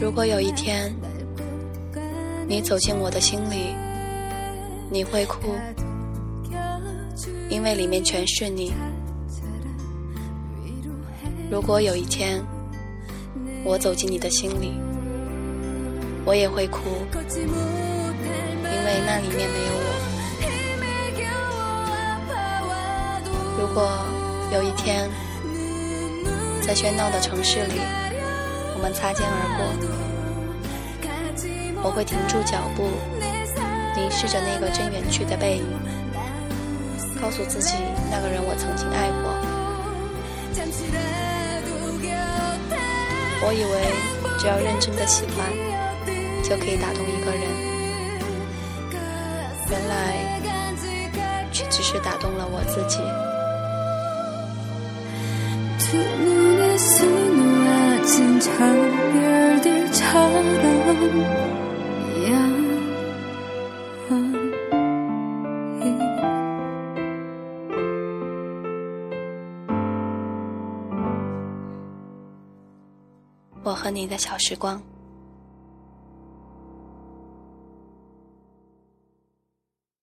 如果有一天你走进我的心里，你会哭，因为里面全是你。如果有一天我走进你的心里，我也会哭，因为那里面没有我。如果有一天在喧闹的城市里，们擦肩而过。我会停住脚步，凝视着那个真远去的背影，告诉自己，那个人我曾经爱过。我以为只要认真的喜欢，就可以打动一个人，原来却只是打动了我自己。我和你的小时光。